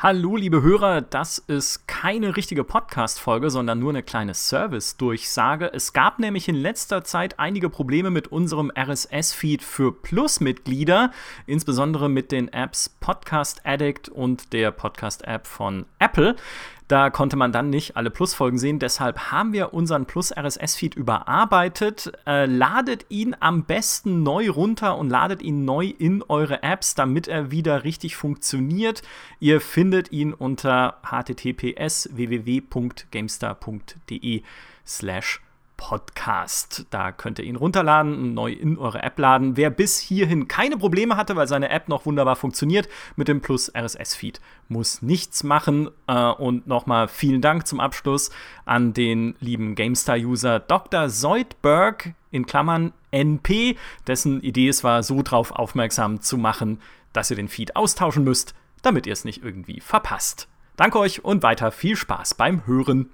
Hallo, liebe Hörer, das ist keine richtige Podcast-Folge, sondern nur eine kleine Service-Durchsage. Es gab nämlich in letzter Zeit einige Probleme mit unserem RSS-Feed für Plus-Mitglieder, insbesondere mit den Apps Podcast Addict und der Podcast-App von Apple. Da konnte man dann nicht alle Plus-Folgen sehen. Deshalb haben wir unseren Plus-RSS-Feed überarbeitet. Äh, ladet ihn am besten neu runter und ladet ihn neu in eure Apps, damit er wieder richtig funktioniert. Ihr findet ihn unter https www.gamestar.de slash Podcast. Da könnt ihr ihn runterladen und neu in eure App laden. Wer bis hierhin keine Probleme hatte, weil seine App noch wunderbar funktioniert, mit dem Plus RSS-Feed muss nichts machen. Äh, und nochmal vielen Dank zum Abschluss an den lieben GameStar-User Dr. Zoidberg in Klammern NP, dessen Idee es war, so drauf aufmerksam zu machen, dass ihr den Feed austauschen müsst, damit ihr es nicht irgendwie verpasst. Danke euch und weiter viel Spaß beim Hören.